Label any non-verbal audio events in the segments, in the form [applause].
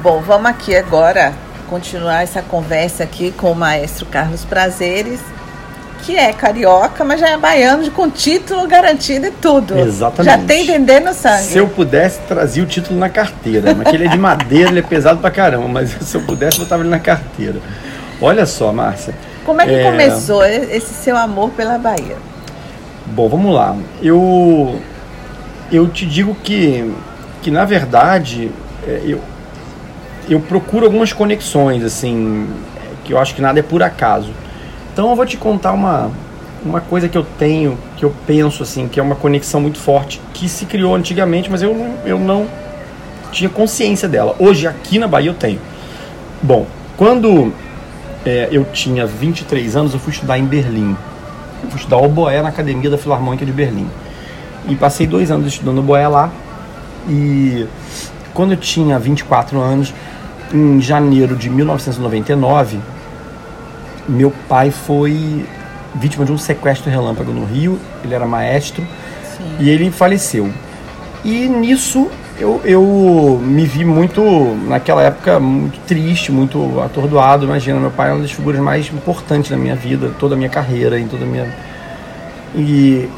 Bom, vamos aqui agora continuar essa conversa aqui com o maestro Carlos Prazeres, que é carioca, mas já é baiano com título garantido e tudo. Exatamente. Já tem dendê no sangue. Se eu pudesse, trazia o título na carteira. Mas ele é de madeira, ele é pesado pra caramba, mas [laughs] se eu pudesse, botava ele na carteira. Olha só, Márcia. Como é que é... começou esse seu amor pela Bahia? Bom, vamos lá. Eu eu te digo que que na verdade é, eu eu procuro algumas conexões assim, que eu acho que nada é por acaso. Então eu vou te contar uma, uma coisa que eu tenho, que eu penso assim, que é uma conexão muito forte, que se criou antigamente, mas eu eu não tinha consciência dela. Hoje aqui na Bahia eu tenho. Bom, quando é, eu tinha 23 anos, eu fui estudar em Berlim. Eu fui estudar oboé na Academia da Filarmônica de Berlim. E passei dois anos estudando oboé lá. E quando eu tinha 24 anos, em janeiro de 1999, meu pai foi vítima de um sequestro relâmpago no Rio. Ele era maestro Sim. e ele faleceu. E nisso eu, eu me vi muito, naquela época, muito triste, muito atordoado. Imagina, meu pai é uma das figuras mais importantes da minha vida, toda a minha carreira, em toda a minha. E,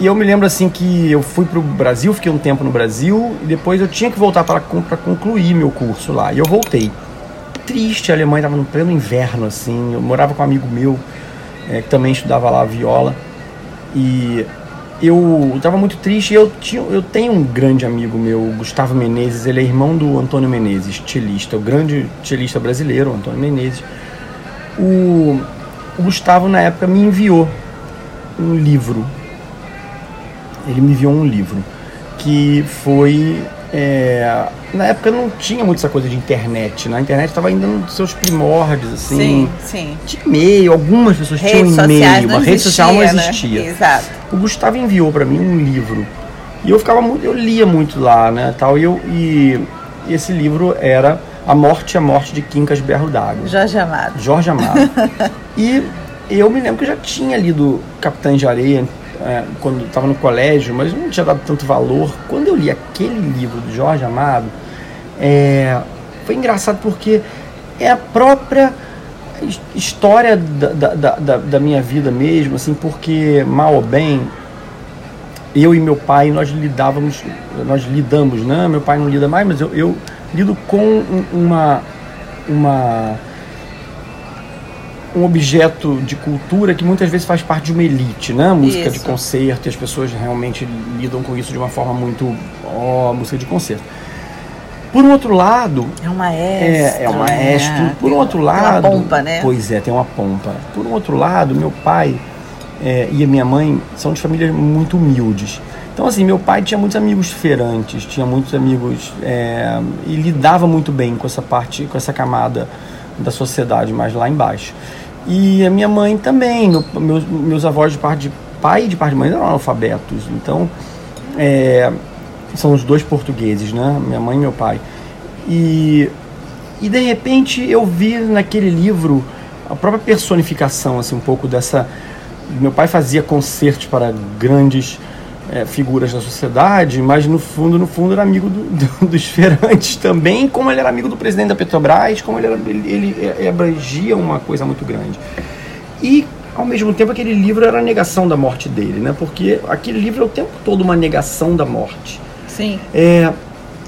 e eu me lembro assim que eu fui para o Brasil, fiquei um tempo no Brasil, e depois eu tinha que voltar para concluir meu curso lá. E eu voltei triste. A Alemanha estava no pleno inverno, assim. Eu morava com um amigo meu é, que também estudava lá viola. E eu estava muito triste. Eu, tinha, eu tenho um grande amigo meu, Gustavo Menezes. Ele é irmão do Antônio Menezes, cellista, o grande cellista brasileiro, Antônio Menezes. O, o Gustavo, na época, me enviou um livro. Ele me enviou um livro que foi é, na época não tinha muito essa coisa de internet, né? A internet estava ainda nos seus primórdios, assim. Sim, sim. Tinha e-mail, algumas pessoas Redes tinham e-mail, a rede social não existia. Né? Exato. O Gustavo enviou para mim um livro. E eu ficava muito, eu lia muito lá, né, tal, e eu e esse livro era A Morte a Morte de Quincas Berro d'Água. Jorge Amado. Jorge Amado. [laughs] e eu me lembro que eu já tinha lido Capitães de Areia é, quando estava no colégio, mas não tinha dado tanto valor. Quando eu li aquele livro do Jorge Amado, é, foi engraçado porque é a própria história da, da, da, da, minha vida mesmo, assim, porque mal ou bem, eu e meu pai, nós lidávamos, nós lidamos, né? Meu pai não lida mais, mas eu, eu lido com uma, uma um objeto de cultura que muitas vezes faz parte de uma elite, né? Música isso. de concerto, e as pessoas realmente lidam com isso de uma forma muito, ó, oh, música de concerto. Por um outro lado, é um maestro. É, é um maestro. Né? Por um outro lado, tem uma pompa, né? Pois é, tem uma pompa. Por um outro lado, meu pai é, e a minha mãe são de famílias muito humildes. Então, assim, meu pai tinha muitos amigos feirantes, tinha muitos amigos é, e lidava muito bem com essa parte, com essa camada da sociedade mais lá embaixo. E a minha mãe também, meu, meus, meus avós de parte de pai e de parte de mãe eram analfabetos. Então, é, são os dois portugueses, né? Minha mãe e meu pai. E, e de repente eu vi naquele livro a própria personificação, assim, um pouco dessa. Meu pai fazia concertos para grandes é, figuras da sociedade, mas no fundo, no fundo era amigo do, do, [laughs] dos feirantes também, como ele era amigo do presidente da Petrobras, como ele, era, ele, ele, ele abrangia uma coisa muito grande. E ao mesmo tempo aquele livro era a negação da morte dele, né? Porque aquele livro é o tempo todo uma negação da morte. Sim. É,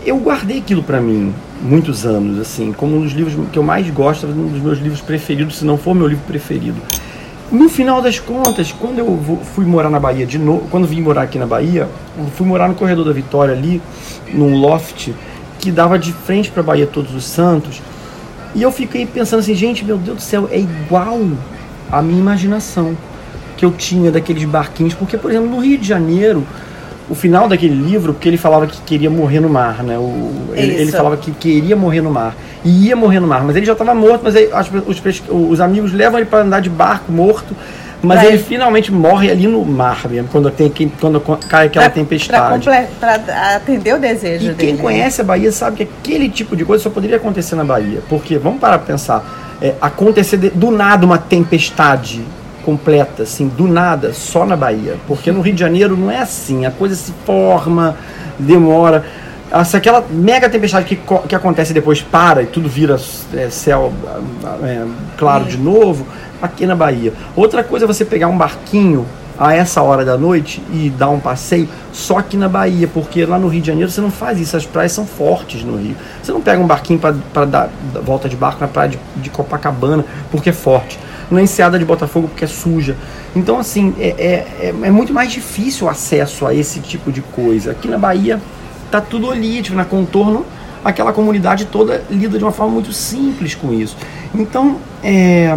eu guardei aquilo para mim muitos anos, assim, como um dos livros que eu mais gosto, um dos meus livros preferidos, se não for meu livro preferido. No final das contas, quando eu fui morar na Bahia de novo, quando vim morar aqui na Bahia, fui morar no Corredor da Vitória ali, num loft que dava de frente para a Bahia Todos os Santos. E eu fiquei pensando assim, gente, meu Deus do céu, é igual a minha imaginação que eu tinha daqueles barquinhos, porque por exemplo, no Rio de Janeiro, o final daquele livro, porque ele falava que queria morrer no mar, né? O, ele, ele, falava que queria morrer no mar. E ia morrer no mar, mas ele já estava morto, mas aí, os, os, amigos levam ele para andar de barco morto. Mas pra ele, finalmente morre ali no mar mesmo, quando, tem, quando cai aquela pra, tempestade. Para atender o desejo e dele. Quem conhece a Bahia sabe que aquele tipo de coisa só poderia acontecer na Bahia. Porque, vamos parar para pensar, é, acontecer de, do nada uma tempestade completa, assim, do nada, só na Bahia. Porque no Rio de Janeiro não é assim, a coisa se forma, demora. se aquela mega tempestade que, que acontece depois para e tudo vira é, céu é, claro de novo, aqui na Bahia. Outra coisa é você pegar um barquinho a essa hora da noite e dar um passeio só aqui na Bahia, porque lá no Rio de Janeiro você não faz isso, as praias são fortes no Rio. Você não pega um barquinho para dar volta de barco na praia de, de, Copacabana porque é forte, na enseada de Botafogo porque é suja. Então, assim, é, é, é, é muito mais difícil o acesso a esse tipo de coisa. Aqui na Bahia tá tudo ali, tipo, na contorno, aquela comunidade toda lida de uma forma muito simples com isso. Então, é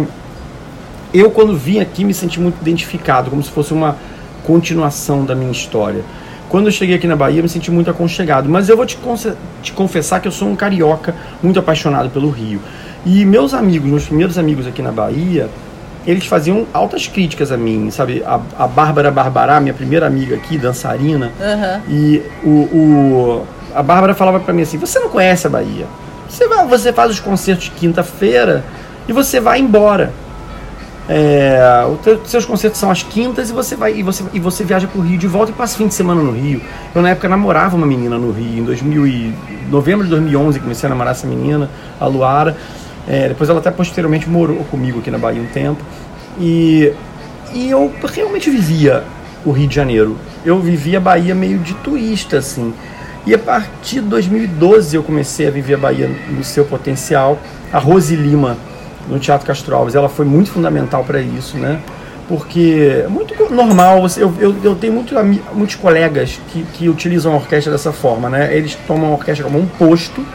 eu quando vim aqui me senti muito identificado, como se fosse uma continuação da minha história. Quando eu cheguei aqui na Bahia, me senti muito aconchegado. Mas eu vou te, te confessar que eu sou um carioca muito apaixonado pelo Rio. E meus amigos, meus primeiros amigos aqui na Bahia, eles faziam altas críticas a mim, sabe? A, a Bárbara Barbará, minha primeira amiga aqui, dançarina, uhum. e o, o, a Bárbara falava para mim assim: Você não conhece a Bahia? Você, vai, você faz os concertos de quinta-feira e você vai embora. É, os seus concertos são às quintas e você vai e você, e você viaja para o Rio de volta e passa fim de semana no Rio. Eu na época namorava uma menina no Rio, em 2000 e, novembro de 2011 comecei a namorar essa menina, a Luara. É, depois ela até posteriormente morou comigo aqui na Bahia um tempo. E, e eu realmente vivia o Rio de Janeiro. Eu vivia a Bahia meio de turista, assim. E a partir de 2012 eu comecei a viver a Bahia no seu potencial. A Rose Lima no Teatro Castro Alves. Ela foi muito fundamental para isso, né? Porque é muito normal, eu, eu, eu tenho muito, muitos colegas que, que utilizam a orquestra dessa forma, né? Eles tomam a orquestra como um posto,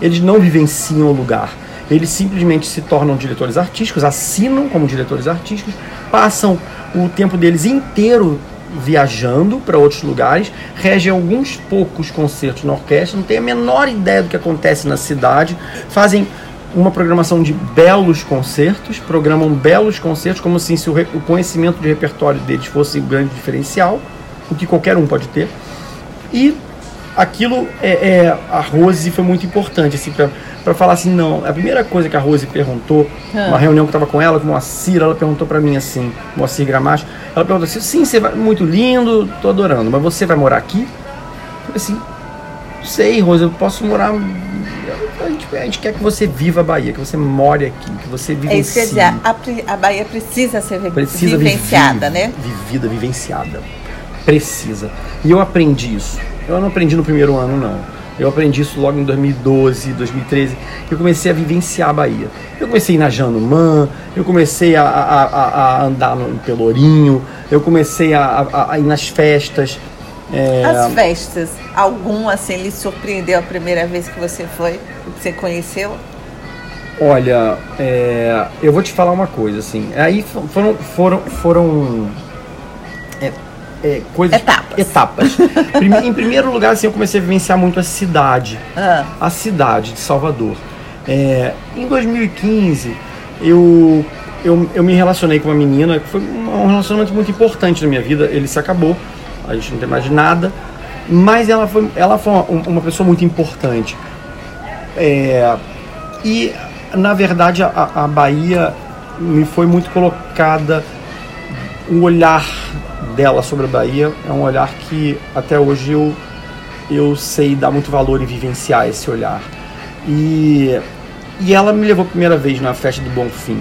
eles não vivenciam o lugar. Eles simplesmente se tornam diretores artísticos, assinam como diretores artísticos, passam o tempo deles inteiro viajando para outros lugares, regem alguns poucos concertos na orquestra, não tem a menor ideia do que acontece na cidade, fazem uma programação de belos concertos, programam belos concertos, como assim, se o, o conhecimento de repertório deles fosse um grande diferencial, o que qualquer um pode ter. E aquilo, é, é a Rose foi muito importante, assim, para falar assim, não, a primeira coisa que a Rose perguntou, ah. uma reunião que eu estava com ela, com a Cira, ela perguntou para mim assim, Moacir Gramacho, ela perguntou assim, sim, você vai, muito lindo, tô adorando, mas você vai morar aqui? Eu falei assim, sei, Rose, eu posso morar a gente, a gente, quer que você viva a Bahia, que você more aqui, que você vivencie. É isso quer dizer, a, a Bahia precisa ser precisa vivenciada, viver, né? Vivida, vivenciada. Precisa. E eu aprendi isso. Eu não aprendi no primeiro ano, não. Eu aprendi isso logo em 2012, 2013. Eu comecei a vivenciar a Bahia. Eu comecei a ir na Janumã, eu comecei a, a, a, andar no Pelourinho, eu comecei a, a ir nas festas. É... As festas, algum assim lhe surpreendeu a primeira vez que você foi, que você conheceu? Olha, é, eu vou te falar uma coisa, assim. Aí foram, foram, foram é, é, coisas. Etapas. Etapas. em primeiro lugar, assim, eu comecei a vivenciar muito a cidade. Ah. A cidade de Salvador. É, em 2015, eu, eu, eu me relacionei com uma menina, que foi um relacionamento muito importante na minha vida. Ele se acabou a gente não tem mais nada, mas ela foi, ela foi uma, uma pessoa muito importante. É, e, na verdade, a, a Bahia me foi muito colocada o olhar dela sobre a Bahia é um olhar que até hoje eu, eu sei dar muito valor e vivenciar esse olhar. E, e ela me levou a primeira vez na festa do Bonfim.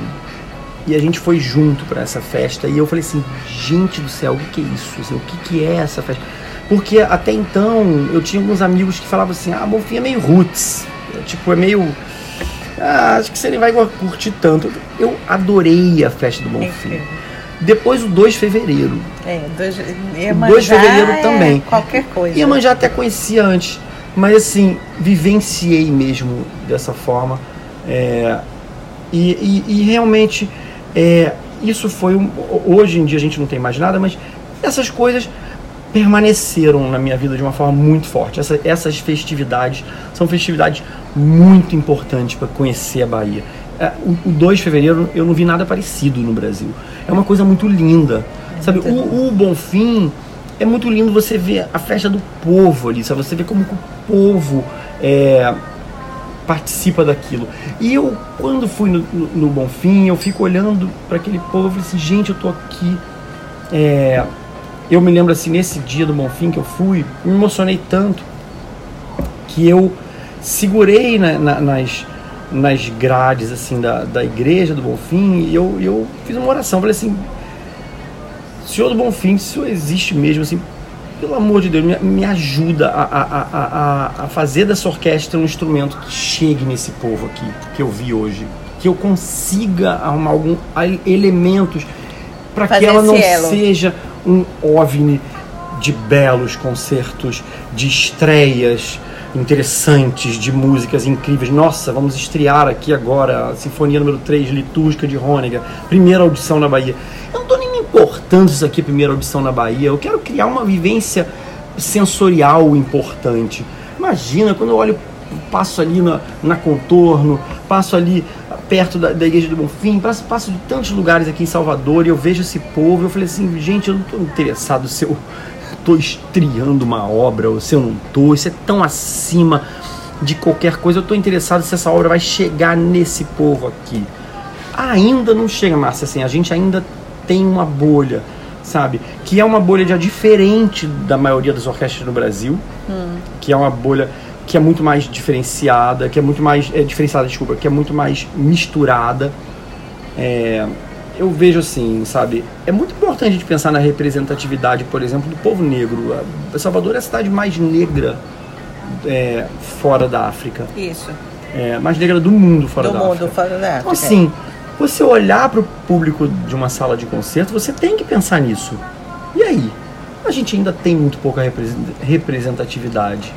E a gente foi junto para essa festa. E eu falei assim, gente do céu, o que, é isso? Assim, o que, que é essa festa? Porque até então eu tinha alguns amigos que falavam assim, ah, Bonfim é meio roots. É, tipo, é meio. Ah, acho que você nem vai curtir tanto. Eu adorei a festa do Bonfim. Depois o 2 de fevereiro. É, 2 de fevereiro é também. Qualquer coisa. Iemanjá até conhecia antes. Mas assim, vivenciei mesmo dessa forma. É, e, e, e realmente é, isso foi um, hoje em dia a gente não tem mais nada, mas essas coisas permaneceram na minha vida de uma forma muito forte. Essa, essas festividades são festividades muito importantes para conhecer a Bahia. É, o, o 2 de fevereiro eu não vi nada parecido no Brasil. É uma coisa muito linda. Sabe, o, o Bonfim é muito lindo você ver a festa do povo ali, sabe? Você vê como o povo é, participa daquilo. E eu, quando fui no, no, no Bonfim, eu fico olhando para aquele povo e falei assim, gente, eu tô aqui. É, eu me lembro assim, nesse dia do Bonfim que eu fui, me emocionei tanto. que eu segurei na, na, nas, nas grades assim da, da igreja do Bonfim e eu, eu fiz uma oração. Falei assim: Senhor do Bonfim, se o Senhor existe mesmo, assim, pelo amor de Deus, me, me ajuda a, a, a, a, fazer dessa orquestra um instrumento que chegue nesse povo aqui, que eu vi hoje. Que eu consiga arrumar alguns elementos para que ela não elo. seja um ovni de belos concertos, de estreias interessantes, de músicas incríveis. Nossa, vamos estrear aqui agora a Sinfonia número 3, Litúrgica de Rônega, primeira audição na Bahia. Eu não estou nem me importando isso aqui, primeira audição na Bahia. Eu quero criar uma vivência sensorial importante. Imagina quando eu olho, passo ali na, na contorno, passo ali perto da, da Igreja do Bonfim, passo, passo de tantos lugares aqui em Salvador e eu vejo esse povo. Eu falei assim, gente, eu não estou interessado se eu estou estreando uma obra ou se eu não estou. Isso é tão acima de qualquer coisa. Eu estou interessado se essa obra vai chegar nesse povo aqui. Ainda não chega, Márcia. Assim, a gente ainda tem uma bolha, sabe? Que é uma bolha já diferente da maioria das orquestras no Brasil, hum. que é uma bolha que é muito mais diferenciada, que é muito mais é, diferenciada, desculpa, que é muito mais misturada. É, eu vejo assim, sabe, é muito importante a gente pensar na representatividade, por exemplo, do povo negro. Salvador é a cidade mais negra é, fora da África. Isso. É, mais negra do mundo fora do da mundo, África. fora da África. Então, assim, você olhar para o público de uma sala de concerto, você tem que pensar nisso. E aí? A gente ainda tem muito pouca representatividade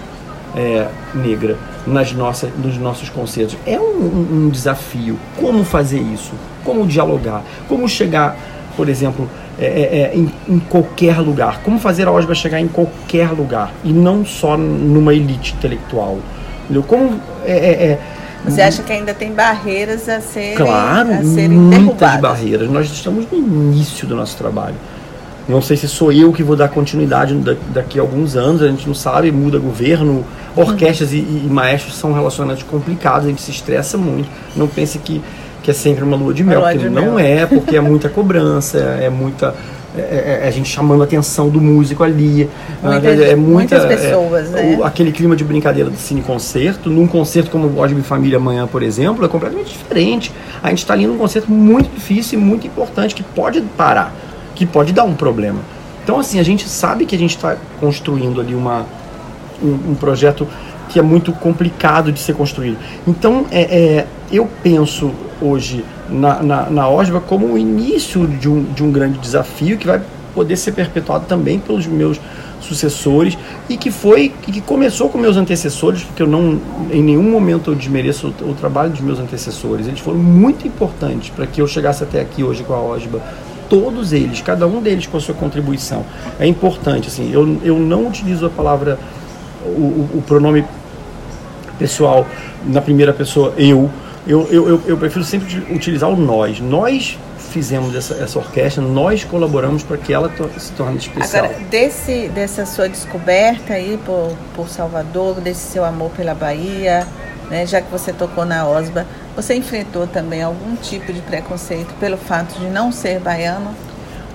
é, negra nas nossas, nos nossos concertos. É um, um, um, desafio. Como fazer isso? Como dialogar? Como chegar, por exemplo, é, é, é em, em, qualquer lugar? Como fazer a OSBA chegar em qualquer lugar? E não só numa elite intelectual. Entendeu? Como é, é, é você acha que ainda tem barreiras a serem, claro, a serem muitas derrubadas? barreiras. Nós estamos no início do nosso trabalho. Não sei se sou eu que vou dar continuidade daqui a alguns anos, a gente não sabe, muda governo, orquestras uhum. e, e, maestros são relacionamentos complicados, a gente se estressa muito. Não pense que, que é sempre uma lua de mel, porque de não mel. é, porque é muita cobrança, é muita. É, é, é, a gente chamando a atenção do músico ali. Muitas, é muita, muitas pessoas, é, né? O, aquele clima de brincadeira do cine concerto. Num concerto como o Osby Família amanhã, por exemplo, é completamente diferente. A gente está ali num concerto muito difícil e muito importante que pode parar que pode dar um problema. Então, assim, a gente sabe que a gente está construindo ali uma, um, um, projeto que é muito complicado de ser construído. Então, é, é eu penso hoje na, na, na OSBA como o início de um, de um grande desafio que vai poder ser perpetuado também pelos meus sucessores e que foi que começou com meus antecessores porque eu não em nenhum momento eu desmereço o, o trabalho dos meus antecessores eles foram muito importantes para que eu chegasse até aqui hoje com a OSBA todos eles, cada um deles com a sua contribuição. É importante, assim, eu, eu não utilizo a palavra, o, o, pronome pessoal na primeira pessoa, eu. Eu, eu, eu, eu prefiro sempre utilizar o nós. Nós fizemos essa, essa orquestra, nós colaboramos para que ela to se torne especial. Agora, desse, dessa sua descoberta aí por, por Salvador, desse seu amor pela Bahia, né, já que você tocou na OSBA, você enfrentou também algum tipo de preconceito pelo fato de não ser baiano?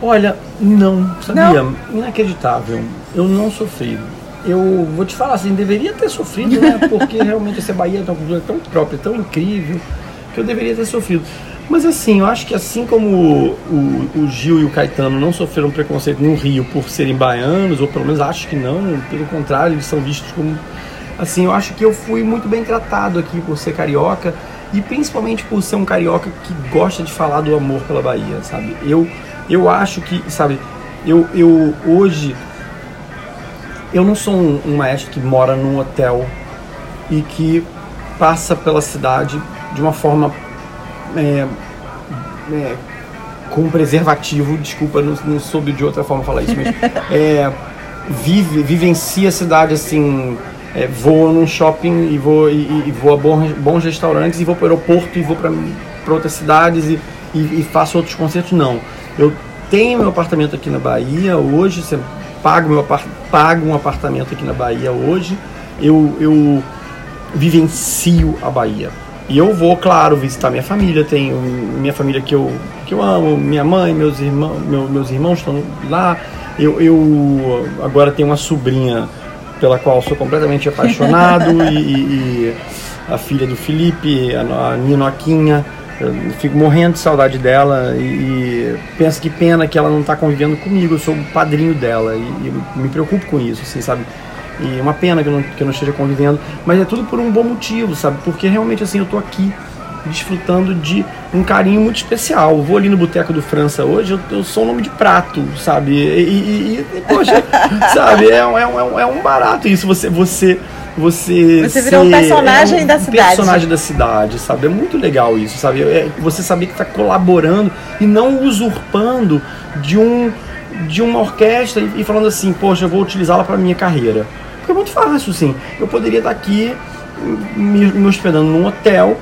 Olha, não, sabia? Não? Inacreditável. Eu não sofri. Eu vou te falar assim, deveria ter sofrido, né? [laughs] Porque realmente essa Bahia é uma cultura tão própria, tão incrível, que eu deveria ter sofrido. Mas assim, eu acho que assim como o, o, o, Gil e o Caetano não sofreram preconceito no Rio por serem baianos, ou pelo menos acho que não, pelo contrário, eles são vistos como. Assim, eu acho que eu fui muito bem tratado aqui por ser carioca e principalmente por ser um carioca que gosta de falar do amor pela Bahia, sabe? Eu, eu acho que, sabe, eu, eu hoje eu não sou um, um maestro que mora num hotel e que passa pela cidade de uma forma é, é, com preservativo, desculpa, não, não soube de outra forma falar isso, mas [laughs] é, vive, vivencia a cidade assim é, vou num shopping e vou, e, e vou a bons, bons restaurantes e vou para o aeroporto e vou para outras cidades e, e, e, faço outros concertos. Não. Eu tenho meu apartamento aqui na Bahia hoje, você pago, meu, pago um apartamento aqui na Bahia hoje, eu, eu vivencio a Bahia. E eu vou, claro, visitar minha família, tenho minha família que eu, que eu amo, minha mãe, meus irmãos, meu, meus irmãos estão lá. Eu, eu agora tenho uma sobrinha pela qual sou completamente apaixonado, e, e, a filha do Felipe, a, a Ninoquinha. Fico morrendo de saudade dela e, e penso que pena que ela não está convivendo comigo. Eu sou o padrinho dela e, e, me preocupo com isso, assim, sabe? E é uma pena que eu, não, que eu não esteja convivendo, mas é tudo por um bom motivo, sabe? Porque realmente assim eu tô aqui desfrutando de um carinho muito especial. Eu vou ali no Boteco do França hoje, eu, eu sou um nome de prato, sabe? E, e, e poxa, [laughs] sabe? É, é, um, é um barato isso, você. você você, você virou um personagem é um da cidade. personagem da cidade, sabe? É muito legal isso, sabe? É você saber que está colaborando e não usurpando de um de uma orquestra e, e falando assim, poxa, eu vou utilizá-la para minha carreira. Porque é muito fácil, sim. Eu poderia estar aqui me, me hospedando num hotel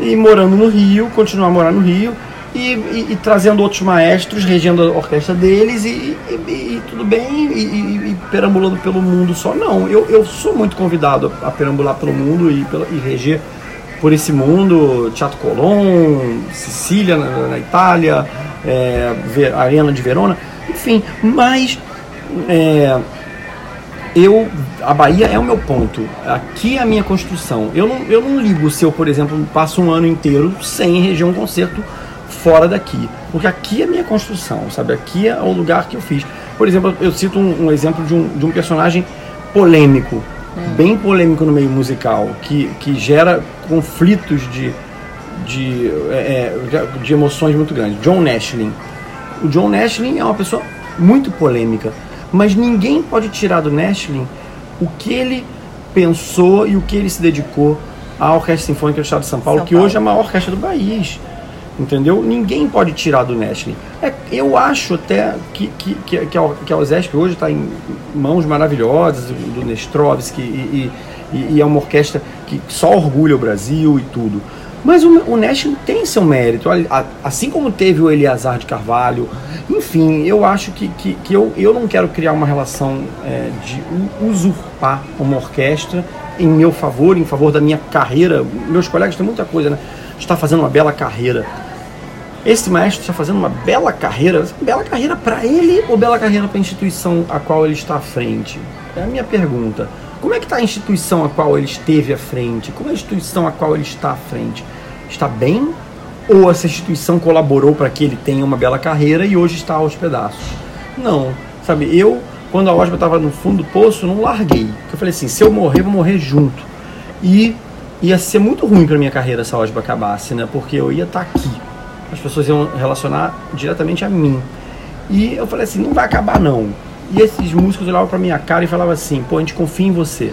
e morando no Rio, continuar a morar no Rio e, e, e trazendo outros maestros, regendo a orquestra deles e, e tudo bem, e, perambulando pelo mundo só. Não, eu, eu sou muito convidado a, perambular pelo mundo e, pela, e reger por esse mundo, Teatro Colón, Sicília na, na Itália, é, Arena de Verona, enfim, mas é, eu a Bahia é o meu ponto. Aqui é a minha construção. Eu não, eu não ligo se eu, por exemplo, passo um ano inteiro sem reger um concerto fora daqui. Porque aqui é a minha construção, sabe? Aqui é o lugar que eu fiz. Por exemplo, eu cito um, um exemplo de um, de um personagem polêmico, hum. bem polêmico no meio musical, que, que gera conflitos de, de, é, é de emoções muito grandes. John Nashlin. O John Nashlin é uma pessoa muito polêmica mas ninguém pode tirar do Nashlin o que ele pensou e o que ele se dedicou à Orquestra Sinfônica do Estado de São Paulo, São que Paulo. hoje é a maior orquestra do país. Entendeu? Ninguém pode tirar do Nashlin. É, eu acho até que, que, que, que, a, que a OSESP hoje está em mãos maravilhosas do Nestrovski e, e, e, é uma orquestra que só orgulha o Brasil e tudo. Mas o, o Nash tem seu mérito, assim como teve o Eliazar de Carvalho. Enfim, eu acho que, que, que eu, eu não quero criar uma relação é, de usurpar uma orquestra em meu favor, em favor da minha carreira. Meus colegas têm muita coisa, né? Está fazendo uma bela carreira. Esse maestro está fazendo uma bela carreira, bela carreira para ele ou bela carreira para a instituição a qual ele está à frente? É a minha pergunta. Como é que está a instituição a qual ele esteve à frente? Como é a instituição a qual ele está à frente? Está bem? Ou essa instituição colaborou para que ele tenha uma bela carreira e hoje está aos pedaços? Não. Sabe, eu, quando a Osba estava no fundo do poço, não larguei. Eu falei assim, se eu morrer, vou morrer junto. E ia ser muito ruim para minha carreira se a Osba acabasse, né? Porque eu ia estar tá aqui. As pessoas iam relacionar diretamente a mim. E eu falei assim, não vai acabar não. E esses músicos olhavam para minha cara e falavam assim: pô, a gente confia em você.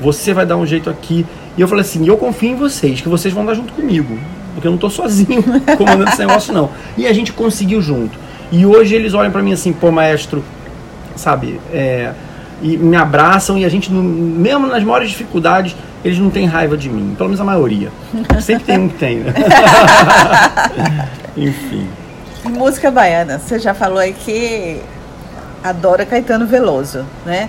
Você vai dar um jeito aqui. E eu falei assim: eu confio em vocês, que vocês vão dar junto comigo. Porque eu não estou sozinho [laughs] comandando esse negócio, não. E a gente conseguiu junto. E hoje eles olham para mim assim: pô, maestro, sabe? É, e me abraçam e a gente, mesmo nas maiores dificuldades, eles não têm raiva de mim. Pelo menos a maioria. Sempre tem um que tem, né? [laughs] Enfim. Música baiana, você já falou aí que adora Caetano Veloso, né?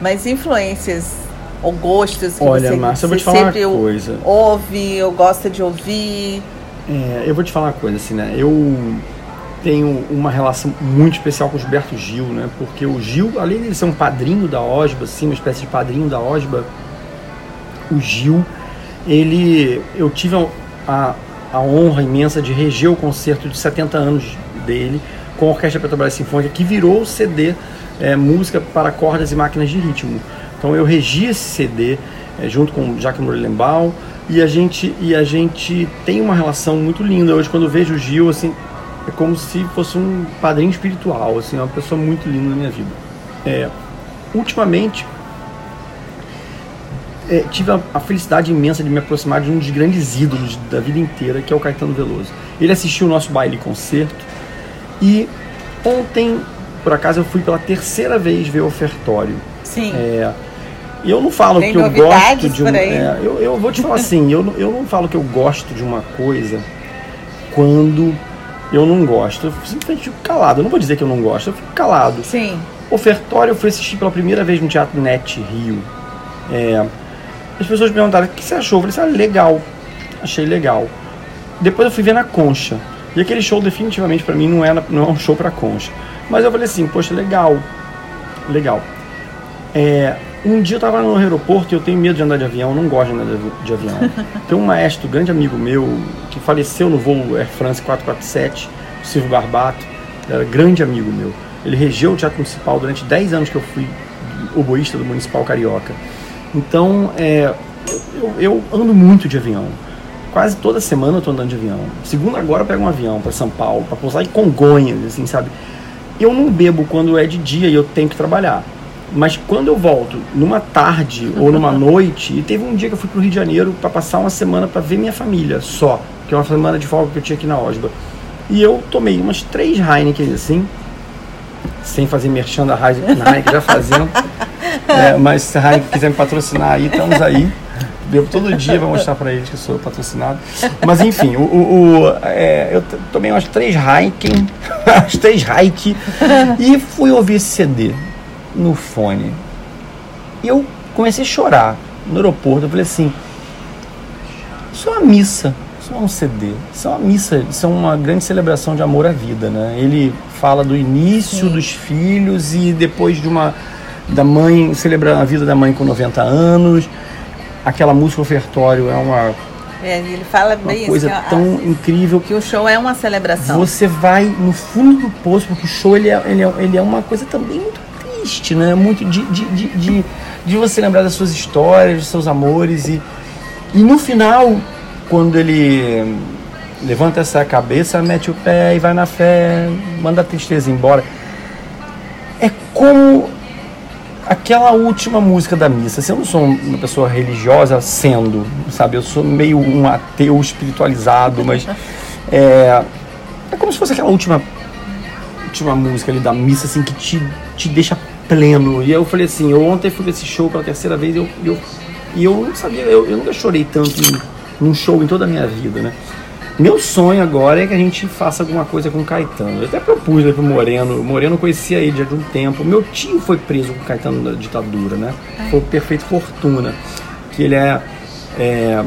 Mas influências ou gostos que Olha, você, Márcia, eu vou te falar uma coisa. ouve ou gosta de ouvir? É, eu vou te falar uma coisa, assim, né? Eu tenho uma relação muito especial com o Gilberto Gil, né? Porque o Gil, além de ser um padrinho da Osba, assim, uma espécie de padrinho da Osba, o Gil, ele, eu tive a, a honra imensa de reger o concerto de 70 anos dele com a Orquestra Petrobras Sinfônica, que virou o CD é, Música para Cordas e Máquinas de Ritmo. Então eu regi esse CD é, junto com Jacques Morelembal e a gente e a gente tem uma relação muito linda. Hoje quando eu vejo o Gil assim, é como se fosse um padrinho espiritual, assim, uma pessoa muito linda na minha vida. É, ultimamente é, tive a, a, felicidade imensa de me aproximar de um dos grandes ídolos da vida inteira, que é o Caetano Veloso. Ele assistiu o nosso baile concerto e ontem, por acaso, eu fui pela terceira vez ver o ofertório. Sim. É, eu não falo Tem que eu gosto de um. É, eu, eu vou te falar assim, eu, eu não falo que eu gosto de uma coisa quando eu não gosto. Eu simplesmente fico calado. Eu não vou dizer que eu não gosto, eu fico calado. Sim. Ofertório eu fui assistir pela primeira vez no Teatro Net Rio. É, as pessoas me perguntaram o que você achou. Eu falei assim, ah, legal. Achei legal. Depois eu fui ver na Concha. E aquele show definitivamente para mim não é, não é um show para concha. Mas eu falei assim, poxa, legal, legal. É, um dia eu estava no aeroporto e eu tenho medo de andar de avião, não gosto de andar de avião. [laughs] Tem um maestro, grande amigo meu, que faleceu no voo Air France 447, o Silvio Barbato, era grande amigo meu. Ele regeu o Teatro Municipal durante 10 anos que eu fui oboísta do Municipal Carioca. Então, é, eu, eu ando muito de avião. Quase toda semana eu estou andando de avião. Segunda agora eu pego um avião para São Paulo, para pousar em Congonhas, assim, sabe? Eu não bebo quando é de dia e eu tenho que trabalhar. Mas quando eu volto numa tarde ou numa [laughs] noite, e teve um dia que eu fui para o Rio de Janeiro para passar uma semana para ver minha família só, que é uma semana de folga que eu tinha aqui na Osba. E eu tomei umas três Heineken assim, sem fazer merchan da Heineken, [laughs] já fazendo. [laughs] É, mas se a Heineken quiser me patrocinar aí, estamos aí. Bebo todo dia, vou mostrar para eles que sou patrocinado. Mas enfim, o, o, o é, eu tomei umas três Heineken, [laughs] as três Heineken, e fui ouvir esse CD no fone. E eu comecei a chorar no aeroporto. Eu falei assim: Isso é uma missa, isso não é um CD, isso é uma missa, isso é uma grande celebração de amor à vida. Né? Ele fala do início Sim. dos filhos e depois de uma. da mãe, celebrando a vida da mãe com 90 anos. Aquela música ofertório é uma é, ele fala bem uma coisa isso, tão a, incrível que o show é uma celebração. Você vai no fundo do poço porque o show ele é, ele é, ele é uma coisa também muito triste, né? Muito de, de, de, de, de você lembrar das suas histórias, dos seus amores. E, e no final, quando ele levanta essa cabeça, mete o pé e vai na fé, manda a tristeza embora. É como aquela última música da missa. Se eu não sou uma pessoa religiosa, sendo, sabe? Eu sou meio um ateu espiritualizado, [laughs] mas é, é como se fosse aquela última última música ali da missa, assim, que te, te deixa pleno. E eu falei assim, eu ontem fui esse show pela terceira vez eu, eu, e eu não sabia, eu, eu nunca chorei tanto num show em toda a minha vida, né? Meu sonho agora é que a gente faça alguma coisa com o Caetano. Eu até propus né, pro Moreno. O Moreno conhecia ele já de um tempo. Meu tio foi preso com o Caetano na ditadura, né? Foi o Perfeito Fortuna. Que ele é, é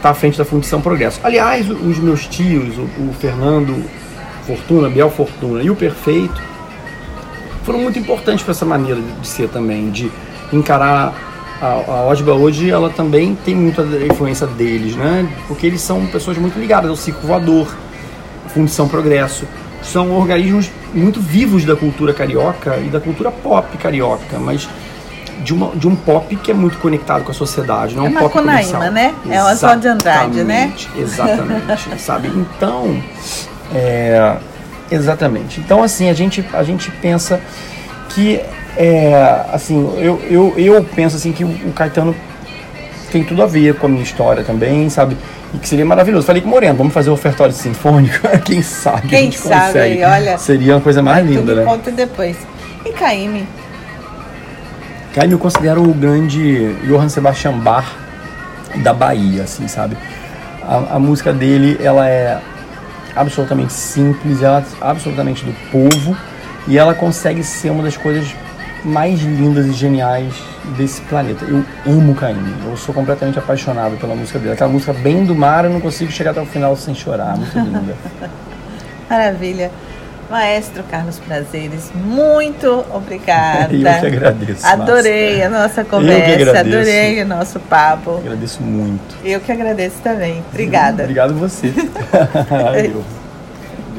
tá à frente da Fundição Progresso. Aliás, os meus tios, o, o Fernando Fortuna, Biel Fortuna e o Perfeito, foram muito importantes para essa maneira de ser também, de encarar a, a Osba hoje, ela também tem muita influência deles, né? Porque eles são pessoas muito ligadas ao ciclo voador, Fundição Progresso. São organismos muito vivos da cultura carioca e da cultura pop carioca, mas de, uma, de um pop que é muito conectado com a sociedade, não é um pop comercial. né? É o Oswald de Andrade, né? Exatamente, [laughs] sabe? Então, é, exatamente. Então, assim, a gente, a gente pensa que, é, assim, eu, eu, eu penso assim que o, Caetano tem tudo a ver com a minha história também, sabe? E que seria maravilhoso. Falei com o Moreno, vamos fazer o ofertório sinfônico? [laughs] Quem sabe Quem a gente sabe, consegue. olha. Seria uma coisa mais linda, né? Conta depois. E Caime? Caime eu considero o grande Johann Sebastian Bach da Bahia, assim, sabe? A, a música dele, ela é absolutamente simples, ela é absolutamente do povo e ela consegue ser uma das coisas mais lindas e geniais desse planeta. Eu amo Caim, eu sou completamente apaixonado pela música dele. Aquela música bem do mar, eu não consigo chegar até o final sem chorar, muito linda. [laughs] Maravilha. Maestro Carlos Prazeres, muito obrigada. [laughs] Eu que agradeço. Adorei a nossa conversa, adorei o nosso papo. Eu agradeço muito. Eu que agradeço também. Obrigada. Obrigado você. [laughs] Valeu.